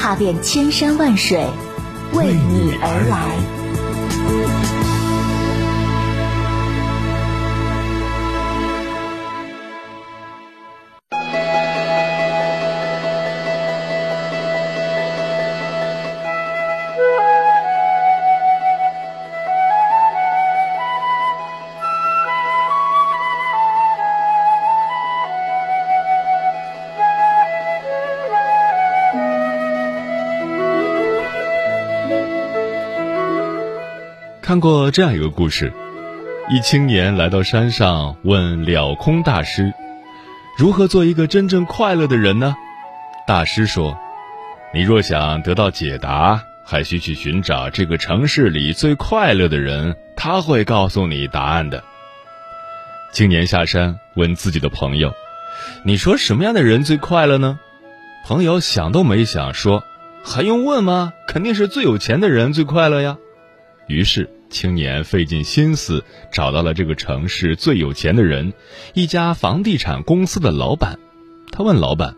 踏遍千山万水，为你而来。看过这样一个故事：一青年来到山上，问了空大师：“如何做一个真正快乐的人呢？”大师说：“你若想得到解答，还需去寻找这个城市里最快乐的人，他会告诉你答案的。”青年下山问自己的朋友：“你说什么样的人最快乐呢？”朋友想都没想说：“还用问吗？肯定是最有钱的人最快乐呀。”于是。青年费尽心思找到了这个城市最有钱的人，一家房地产公司的老板。他问老板：“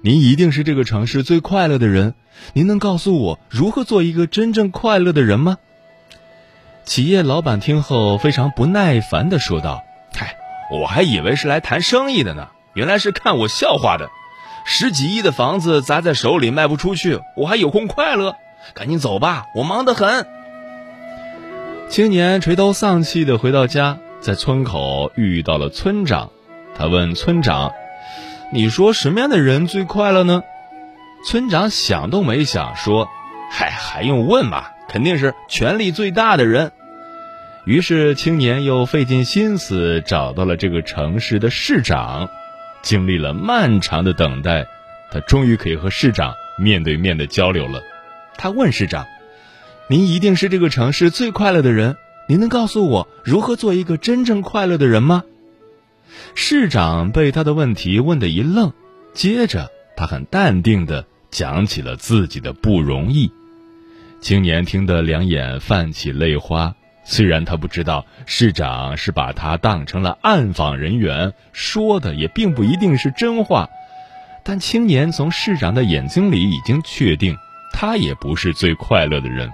您一定是这个城市最快乐的人，您能告诉我如何做一个真正快乐的人吗？”企业老板听后非常不耐烦地说道：“嗨，我还以为是来谈生意的呢，原来是看我笑话的。十几亿的房子砸在手里卖不出去，我还有空快乐？赶紧走吧，我忙得很。”青年垂头丧气地回到家，在村口遇到了村长。他问村长：“你说什么样的人最快乐呢？”村长想都没想说：“嗨，还用问吗？肯定是权力最大的人。”于是青年又费尽心思找到了这个城市的市长。经历了漫长的等待，他终于可以和市长面对面的交流了。他问市长。您一定是这个城市最快乐的人，您能告诉我如何做一个真正快乐的人吗？市长被他的问题问得一愣，接着他很淡定地讲起了自己的不容易。青年听得两眼泛起泪花，虽然他不知道市长是把他当成了暗访人员，说的也并不一定是真话，但青年从市长的眼睛里已经确定，他也不是最快乐的人。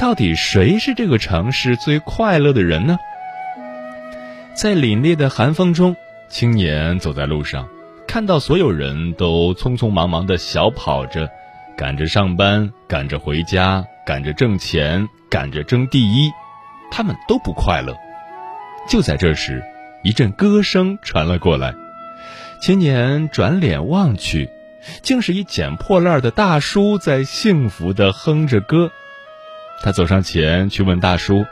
到底谁是这个城市最快乐的人呢？在凛冽的寒风中，青年走在路上，看到所有人都匆匆忙忙的小跑着，赶着上班，赶着回家，赶着挣钱，赶着争第一，他们都不快乐。就在这时，一阵歌声传了过来，青年转脸望去，竟是一捡破烂的大叔在幸福的哼着歌。他走上前去问大叔：“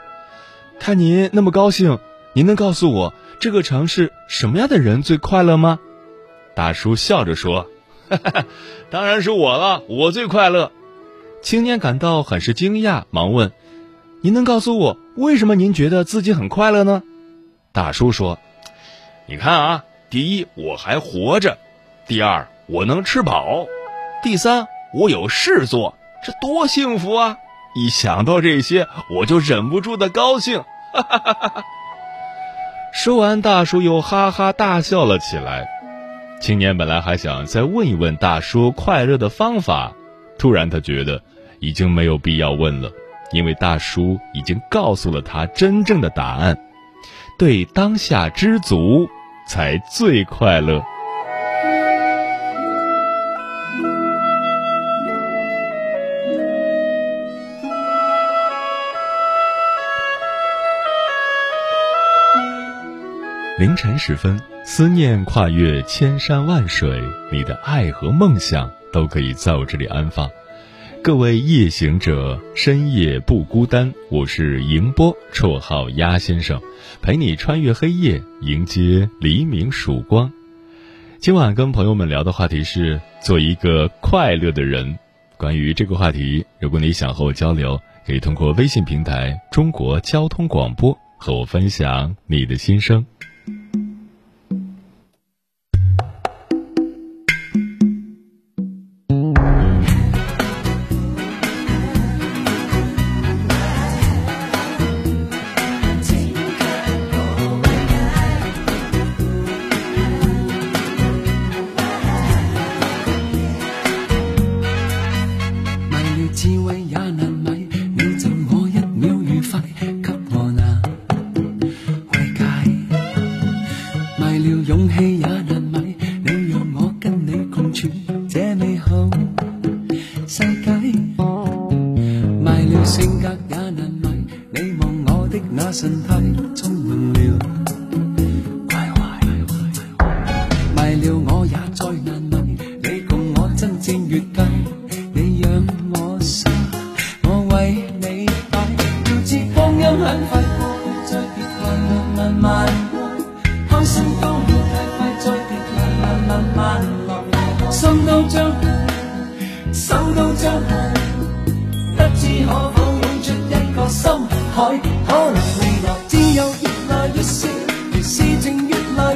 看您那么高兴，您能告诉我这个城市什么样的人最快乐吗？”大叔笑着说：“哈哈，当然是我了，我最快乐。”青年感到很是惊讶，忙问：“您能告诉我为什么您觉得自己很快乐呢？”大叔说：“你看啊，第一我还活着，第二我能吃饱，第三我有事做，这多幸福啊！”一想到这些，我就忍不住的高兴。哈哈哈哈说完，大叔又哈哈大笑了起来。青年本来还想再问一问大叔快乐的方法，突然他觉得已经没有必要问了，因为大叔已经告诉了他真正的答案：对当下知足，才最快乐。凌晨时分，思念跨越千山万水，你的爱和梦想都可以在我这里安放。各位夜行者，深夜不孤单。我是迎波，绰号鸭先生，陪你穿越黑夜，迎接黎明曙光。今晚跟朋友们聊的话题是做一个快乐的人。关于这个话题，如果你想和我交流，可以通过微信平台“中国交通广播”和我分享你的心声。Thank you.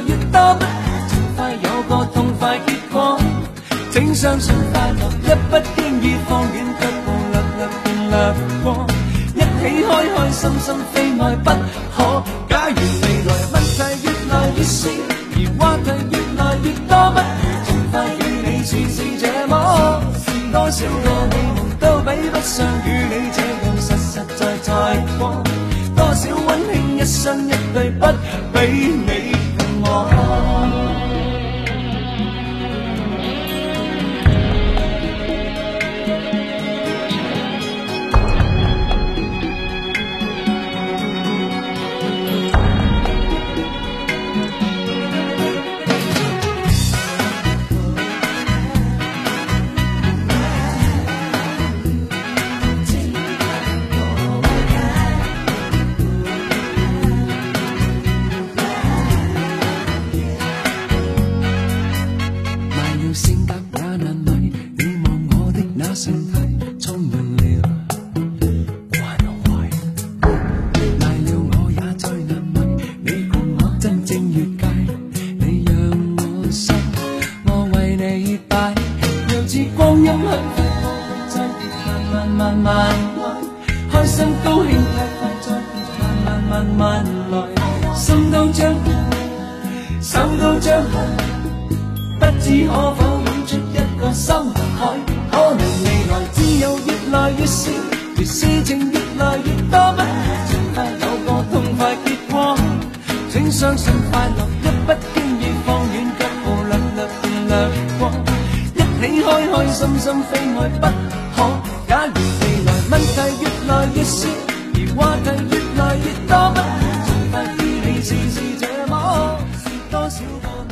越多不如尽快有个痛快结果请相信快乐，一不经意放远脚步，略略便掠过。一起开开心心，非爱不可。假如未来问题越来越少，而话题越来越多，不如尽快与你试试这么。多少个美梦都比不上与你这样实实在在过。多少温馨一生一对，不比你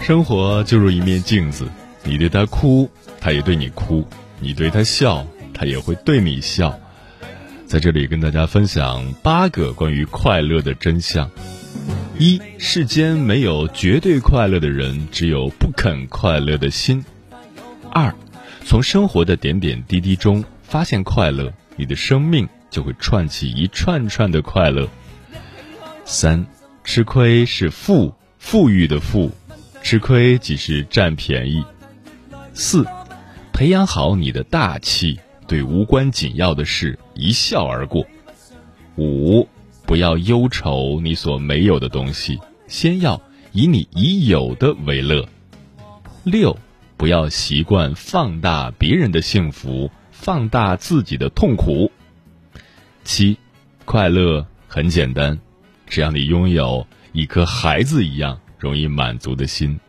生活就如一面镜子，你对他哭，他也对你哭；你对他笑，他也会对你笑。在这里跟大家分享八个关于快乐的真相。一世间没有绝对快乐的人，只有不肯快乐的心。二，从生活的点点滴滴中发现快乐，你的生命就会串起一串串的快乐。三，吃亏是富，富裕的富，吃亏即是占便宜。四，培养好你的大气，对无关紧要的事一笑而过。五。不要忧愁你所没有的东西，先要以你已有的为乐。六，不要习惯放大别人的幸福，放大自己的痛苦。七，快乐很简单，只要你拥有一颗孩子一样容易满足的心。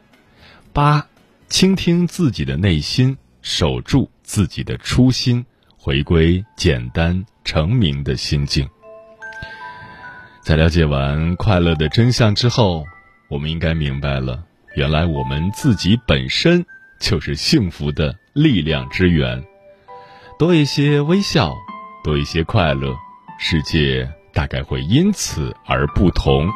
八，倾听自己的内心，守住自己的初心，回归简单成名的心境。在了解完快乐的真相之后，我们应该明白了，原来我们自己本身就是幸福的力量之源。多一些微笑，多一些快乐，世界大概会因此而不同。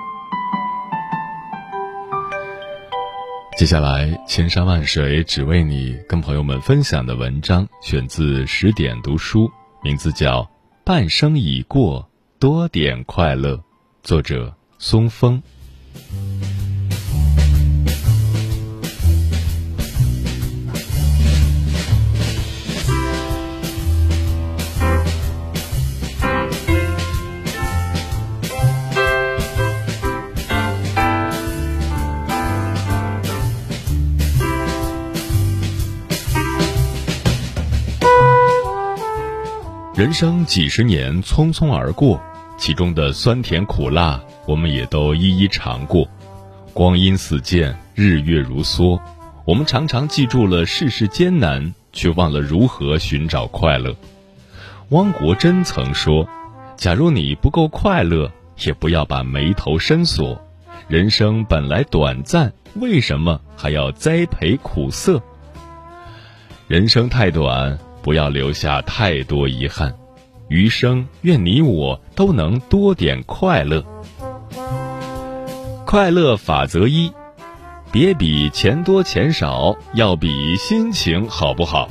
接下来，千山万水只为你，跟朋友们分享的文章选自十点读书，名字叫《半生已过，多点快乐》，作者松风。人生几十年匆匆而过，其中的酸甜苦辣，我们也都一一尝过。光阴似箭，日月如梭，我们常常记住了世事艰难，却忘了如何寻找快乐。汪国真曾说：“假如你不够快乐，也不要把眉头深锁。人生本来短暂，为什么还要栽培苦涩？人生太短。”不要留下太多遗憾，余生愿你我都能多点快乐。快乐法则一：别比钱多钱少，要比心情好不好。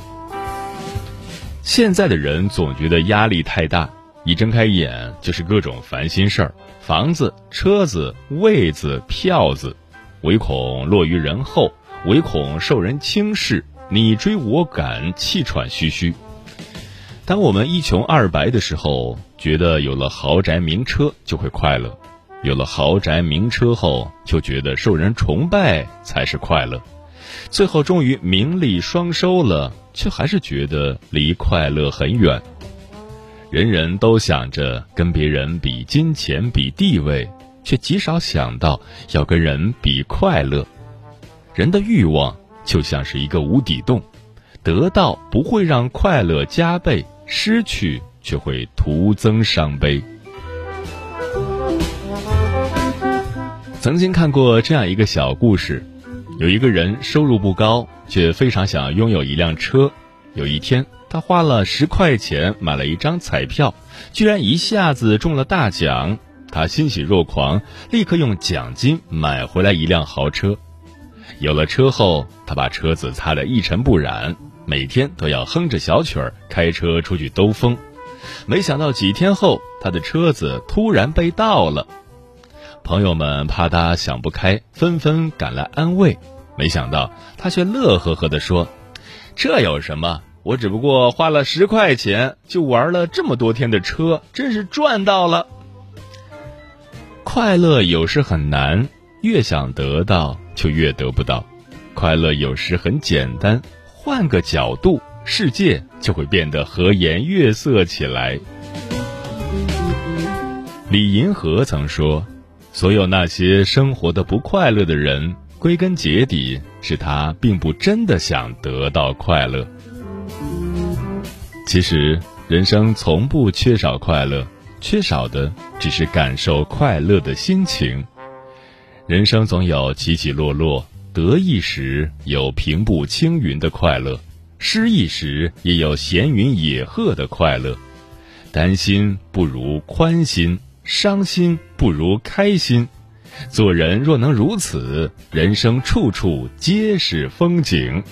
现在的人总觉得压力太大，一睁开眼就是各种烦心事儿：房子、车子、位子、票子，唯恐落于人后，唯恐受人轻视。你追我赶，气喘吁吁。当我们一穷二白的时候，觉得有了豪宅名车就会快乐；有了豪宅名车后，就觉得受人崇拜才是快乐。最后终于名利双收了，却还是觉得离快乐很远。人人都想着跟别人比金钱、比地位，却极少想到要跟人比快乐。人的欲望。就像是一个无底洞，得到不会让快乐加倍，失去却会徒增伤悲。曾经看过这样一个小故事，有一个人收入不高，却非常想拥有一辆车。有一天，他花了十块钱买了一张彩票，居然一下子中了大奖，他欣喜若狂，立刻用奖金买回来一辆豪车。有了车后，他把车子擦得一尘不染，每天都要哼着小曲儿开车出去兜风。没想到几天后，他的车子突然被盗了。朋友们怕他想不开，纷纷赶来安慰。没想到他却乐呵呵地说：“这有什么？我只不过花了十块钱就玩了这么多天的车，真是赚到了。”快乐有时很难，越想得到。就越得不到，快乐有时很简单，换个角度，世界就会变得和颜悦色起来。李银河曾说：“所有那些生活的不快乐的人，归根结底是他并不真的想得到快乐。”其实，人生从不缺少快乐，缺少的只是感受快乐的心情。人生总有起起落落，得意时有平步青云的快乐，失意时也有闲云野鹤的快乐。担心不如宽心，伤心不如开心。做人若能如此，人生处处皆是风景。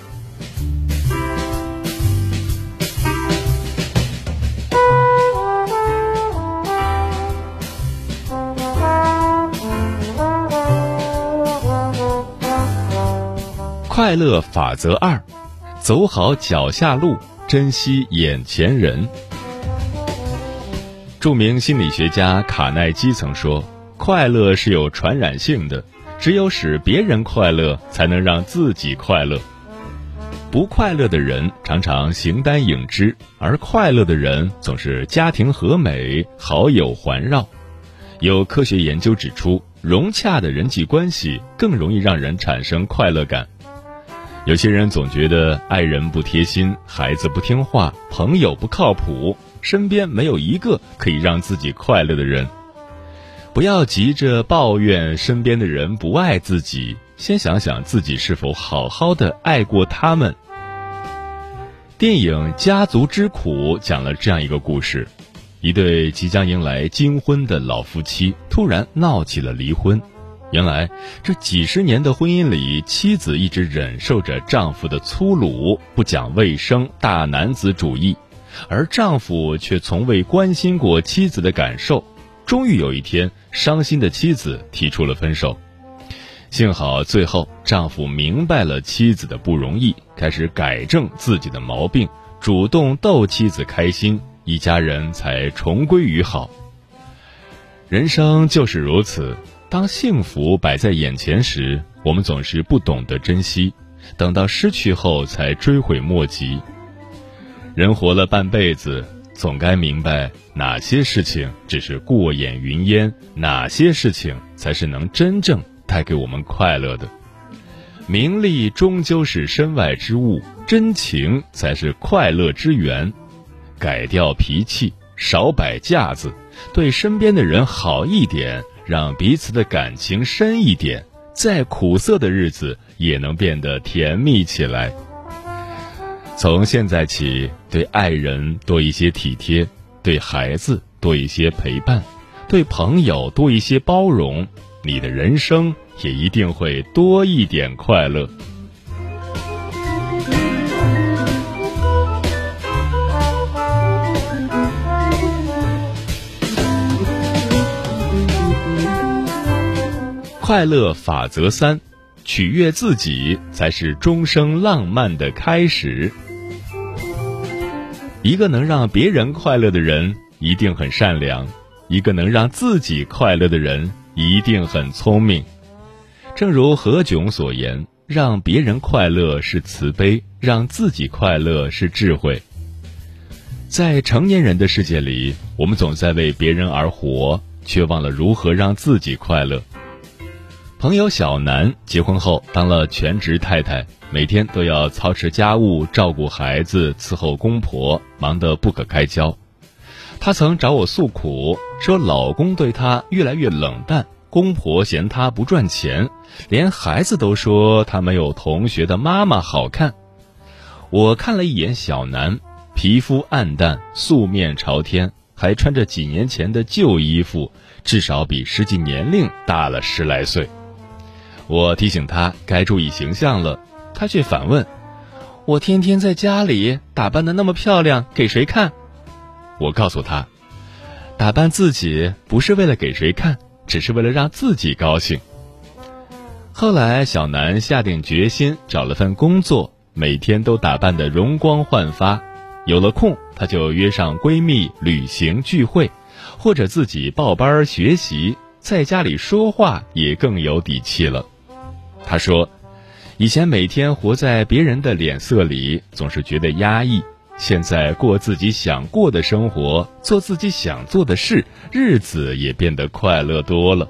快乐法则二：走好脚下路，珍惜眼前人。著名心理学家卡耐基曾说：“快乐是有传染性的，只有使别人快乐，才能让自己快乐。不快乐的人常常形单影只，而快乐的人总是家庭和美，好友环绕。有科学研究指出，融洽的人际关系更容易让人产生快乐感。”有些人总觉得爱人不贴心，孩子不听话，朋友不靠谱，身边没有一个可以让自己快乐的人。不要急着抱怨身边的人不爱自己，先想想自己是否好好的爱过他们。电影《家族之苦》讲了这样一个故事：一对即将迎来金婚的老夫妻突然闹起了离婚。原来这几十年的婚姻里，妻子一直忍受着丈夫的粗鲁、不讲卫生、大男子主义，而丈夫却从未关心过妻子的感受。终于有一天，伤心的妻子提出了分手。幸好最后丈夫明白了妻子的不容易，开始改正自己的毛病，主动逗妻子开心，一家人才重归于好。人生就是如此。当幸福摆在眼前时，我们总是不懂得珍惜，等到失去后才追悔莫及。人活了半辈子，总该明白哪些事情只是过眼云烟，哪些事情才是能真正带给我们快乐的。名利终究是身外之物，真情才是快乐之源。改掉脾气，少摆架子，对身边的人好一点。让彼此的感情深一点，再苦涩的日子也能变得甜蜜起来。从现在起，对爱人多一些体贴，对孩子多一些陪伴，对朋友多一些包容，你的人生也一定会多一点快乐。快乐法则三：取悦自己才是终生浪漫的开始。一个能让别人快乐的人，一定很善良；一个能让自己快乐的人，一定很聪明。正如何炅所言：“让别人快乐是慈悲，让自己快乐是智慧。”在成年人的世界里，我们总在为别人而活，却忘了如何让自己快乐。朋友小南结婚后当了全职太太，每天都要操持家务、照顾孩子、伺候公婆，忙得不可开交。她曾找我诉苦，说老公对她越来越冷淡，公婆嫌她不赚钱，连孩子都说她没有同学的妈妈好看。我看了一眼小南，皮肤暗淡，素面朝天，还穿着几年前的旧衣服，至少比实际年龄大了十来岁。我提醒他该注意形象了，他却反问：“我天天在家里打扮的那么漂亮，给谁看？”我告诉他：“打扮自己不是为了给谁看，只是为了让自己高兴。”后来，小南下定决心找了份工作，每天都打扮的容光焕发。有了空，她就约上闺蜜旅行聚会，或者自己报班学习，在家里说话也更有底气了。他说：“以前每天活在别人的脸色里，总是觉得压抑。现在过自己想过的生活，做自己想做的事，日子也变得快乐多了。”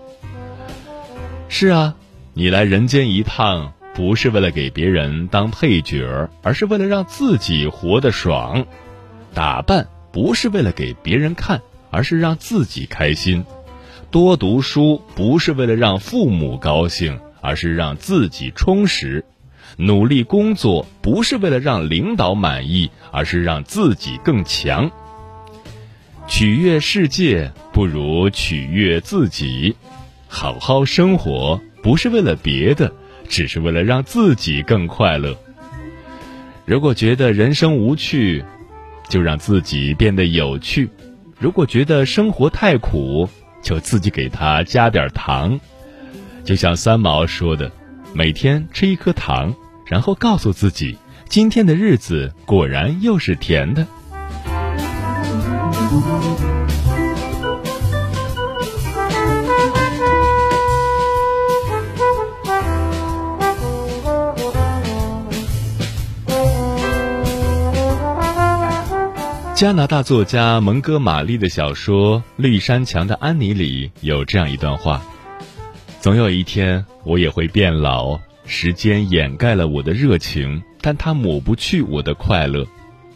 是啊，你来人间一趟，不是为了给别人当配角，而是为了让自己活得爽。打扮不是为了给别人看，而是让自己开心。多读书不是为了让父母高兴。而是让自己充实，努力工作不是为了让领导满意，而是让自己更强。取悦世界不如取悦自己，好好生活不是为了别的，只是为了让自己更快乐。如果觉得人生无趣，就让自己变得有趣；如果觉得生活太苦，就自己给他加点糖。就像三毛说的：“每天吃一颗糖，然后告诉自己，今天的日子果然又是甜的。”加拿大作家蒙哥马利的小说《绿山墙的安妮》里有这样一段话。总有一天，我也会变老。时间掩盖了我的热情，但它抹不去我的快乐。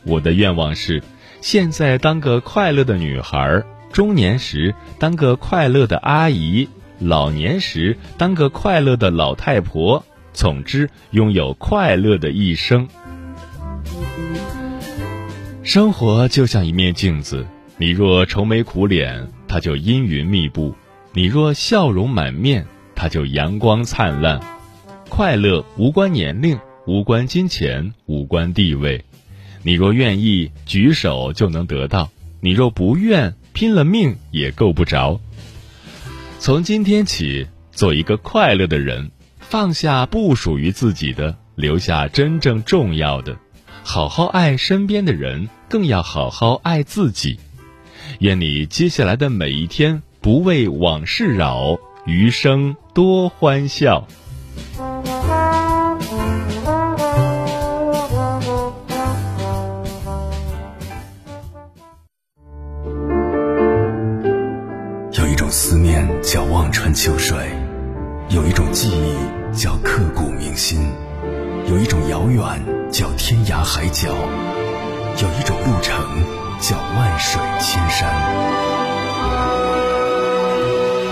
我的愿望是：现在当个快乐的女孩，中年时当个快乐的阿姨，老年时当个快乐的老太婆。总之，拥有快乐的一生。生活就像一面镜子，你若愁眉苦脸，它就阴云密布；你若笑容满面。它就阳光灿烂。快乐无关年龄，无关金钱，无关地位。你若愿意，举手就能得到；你若不愿，拼了命也够不着。从今天起，做一个快乐的人，放下不属于自己的，留下真正重要的，好好爱身边的人，更要好好爱自己。愿你接下来的每一天不为往事扰，余生多欢笑。有一种思念叫望穿秋水，有一种记忆叫刻骨铭心，有一种遥远叫天涯海角，有一种路程叫万水千山。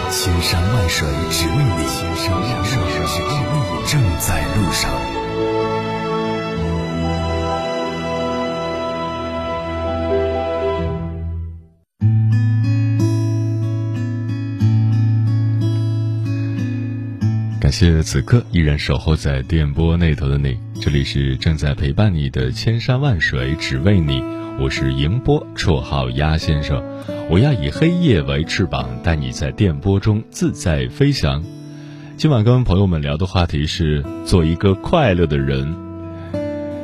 千山万水只为你，千山万水只为你，正在路上。感谢此刻依然守候在电波那头的你，这里是正在陪伴你的千山万水只为你，我是迎波，绰号鸭先生，我要以黑夜为翅膀，带你在电波中自在飞翔。今晚跟朋友们聊的话题是做一个快乐的人。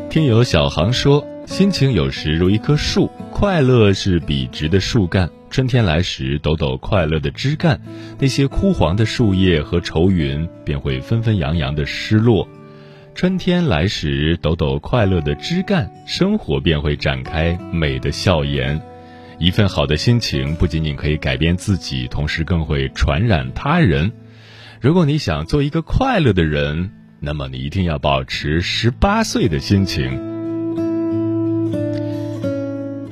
听友小航说，心情有时如一棵树，快乐是笔直的树干。春天来时，抖抖快乐的枝干，那些枯黄的树叶和愁云便会纷纷扬扬的失落。春天来时，抖抖快乐的枝干，生活便会展开美的笑颜。一份好的心情不仅仅可以改变自己，同时更会传染他人。如果你想做一个快乐的人，那么你一定要保持十八岁的心情。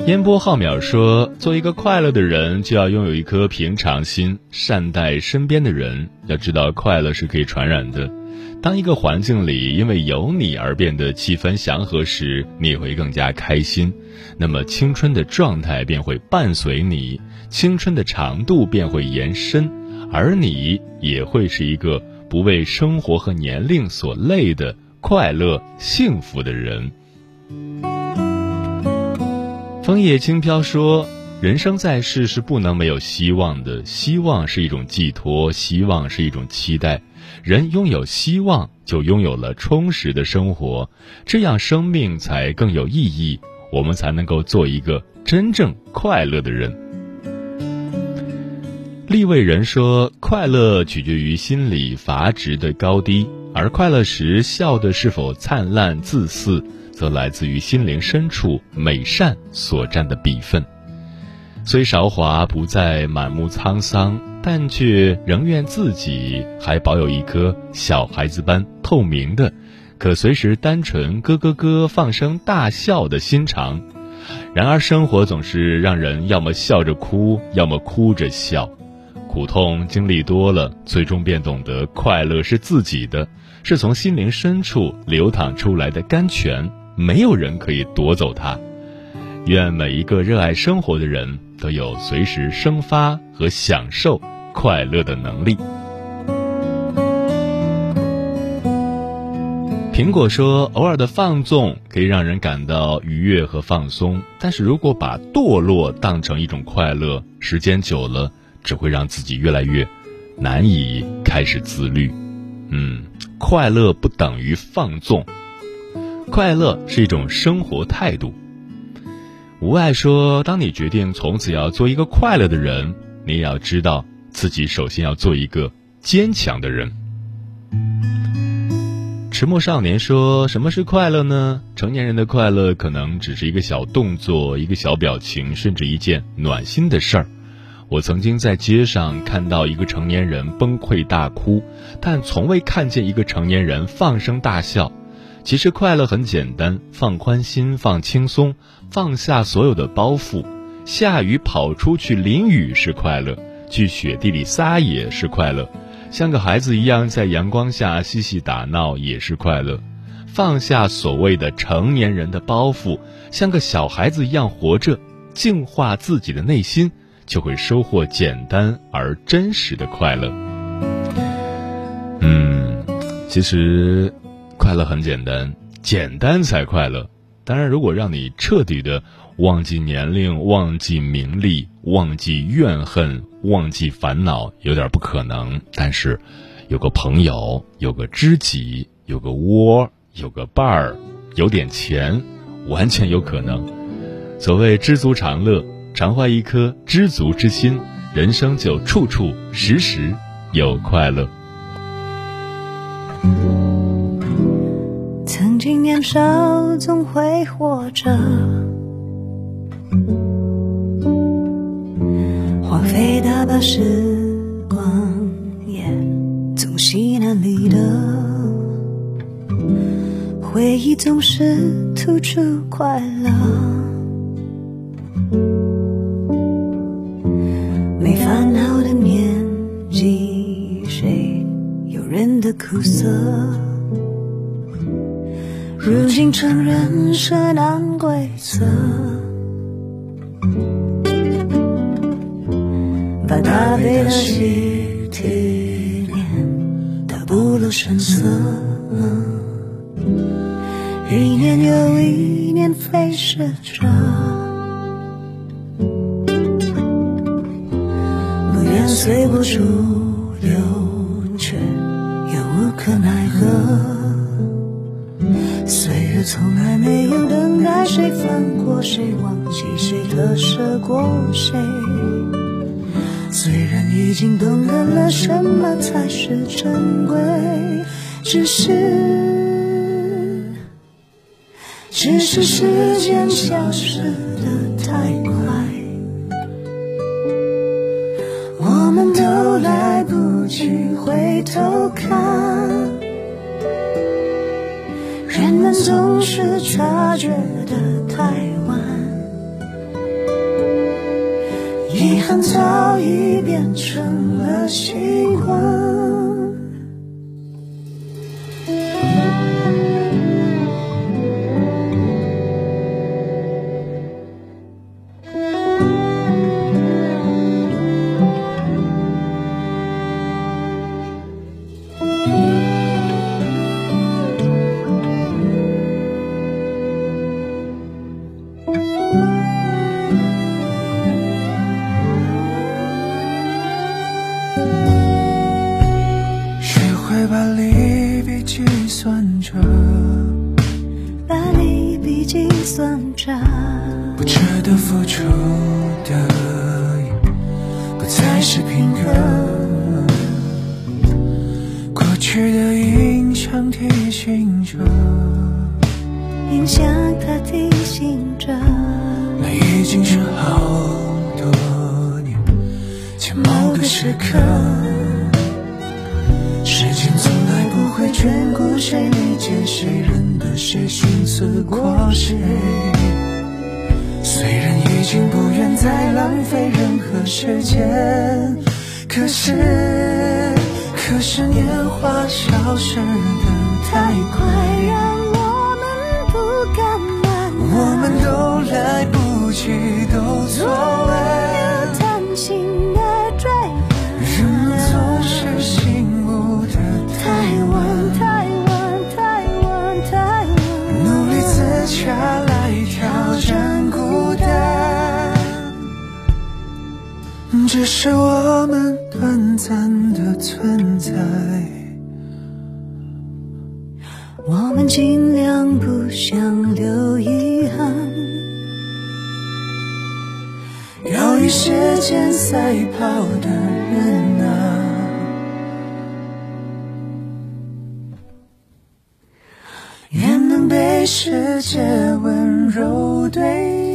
烟波浩渺说：“做一个快乐的人，就要拥有一颗平常心，善待身边的人。要知道，快乐是可以传染的。当一个环境里因为有你而变得气氛祥和时，你会更加开心。那么，青春的状态便会伴随你，青春的长度便会延伸，而你也会是一个不为生活和年龄所累的快乐、幸福的人。”枫叶轻飘说：“人生在世是不能没有希望的，希望是一种寄托，希望是一种期待。人拥有希望，就拥有了充实的生活，这样生命才更有意义，我们才能够做一个真正快乐的人。”立位人说：“快乐取决于心理阀值的高低，而快乐时笑的是否灿烂自私。”则来自于心灵深处美善所占的比分。虽韶华不再满目沧桑，但却仍愿自己还保有一颗小孩子般透明的，可随时单纯咯咯咯放声大笑的心肠。然而生活总是让人要么笑着哭，要么哭着笑。苦痛经历多了，最终便懂得快乐是自己的，是从心灵深处流淌出来的甘泉。没有人可以夺走它。愿每一个热爱生活的人都有随时生发和享受快乐的能力。苹果说：“偶尔的放纵可以让人感到愉悦和放松，但是如果把堕落当成一种快乐，时间久了只会让自己越来越难以开始自律。”嗯，快乐不等于放纵。快乐是一种生活态度。无爱说：“当你决定从此要做一个快乐的人，你也要知道自己首先要做一个坚强的人。”迟暮少年说：“什么是快乐呢？成年人的快乐可能只是一个小动作、一个小表情，甚至一件暖心的事儿。”我曾经在街上看到一个成年人崩溃大哭，但从未看见一个成年人放声大笑。其实快乐很简单，放宽心，放轻松，放下所有的包袱。下雨跑出去淋雨是快乐，去雪地里撒野是快乐，像个孩子一样在阳光下嬉戏打闹也是快乐。放下所谓的成年人的包袱，像个小孩子一样活着，净化自己的内心，就会收获简单而真实的快乐。嗯其实，快乐很简单，简单才快乐。当然，如果让你彻底的忘记年龄、忘记名利、忘记怨恨、忘记烦恼，有点不可能。但是，有个朋友，有个知己，有个窝，有个伴儿，有点钱，完全有可能。所谓知足常乐，常怀一颗知足之心，人生就处处时时有快乐。曾经年少总会活着，荒废大把时光，也总稀难离的。回忆总是突出快乐，没烦恼的年纪，谁有人的苦涩？如今承认是难规则，把大悲的喜体面它不露声色，一年又一年飞逝着，不愿随波逐流，却又无可奈何。从来没有等待谁放过谁，忘记谁，特舍过谁。虽然已经懂得了什么才是珍贵，只是，只是时间消失的太快，我们都来不及回头看。们总是察觉的太晚，遗憾早已变成了习惯。计算着，把利弊计算着，不值得付出的，不再是平衡。过去的印象提醒着，印象它提醒着，那已经是好多年在某个时刻。眷顾谁，理解谁，认得谁，心思过谁。虽然已经不愿再浪费任何时间，可是，可是年华消失的太快，让我们不敢慢慢，我们都来不及，都错只是我们短暂的存在。我们尽量不想留遗憾，要与时间赛跑的人啊，愿能被世界温柔对待。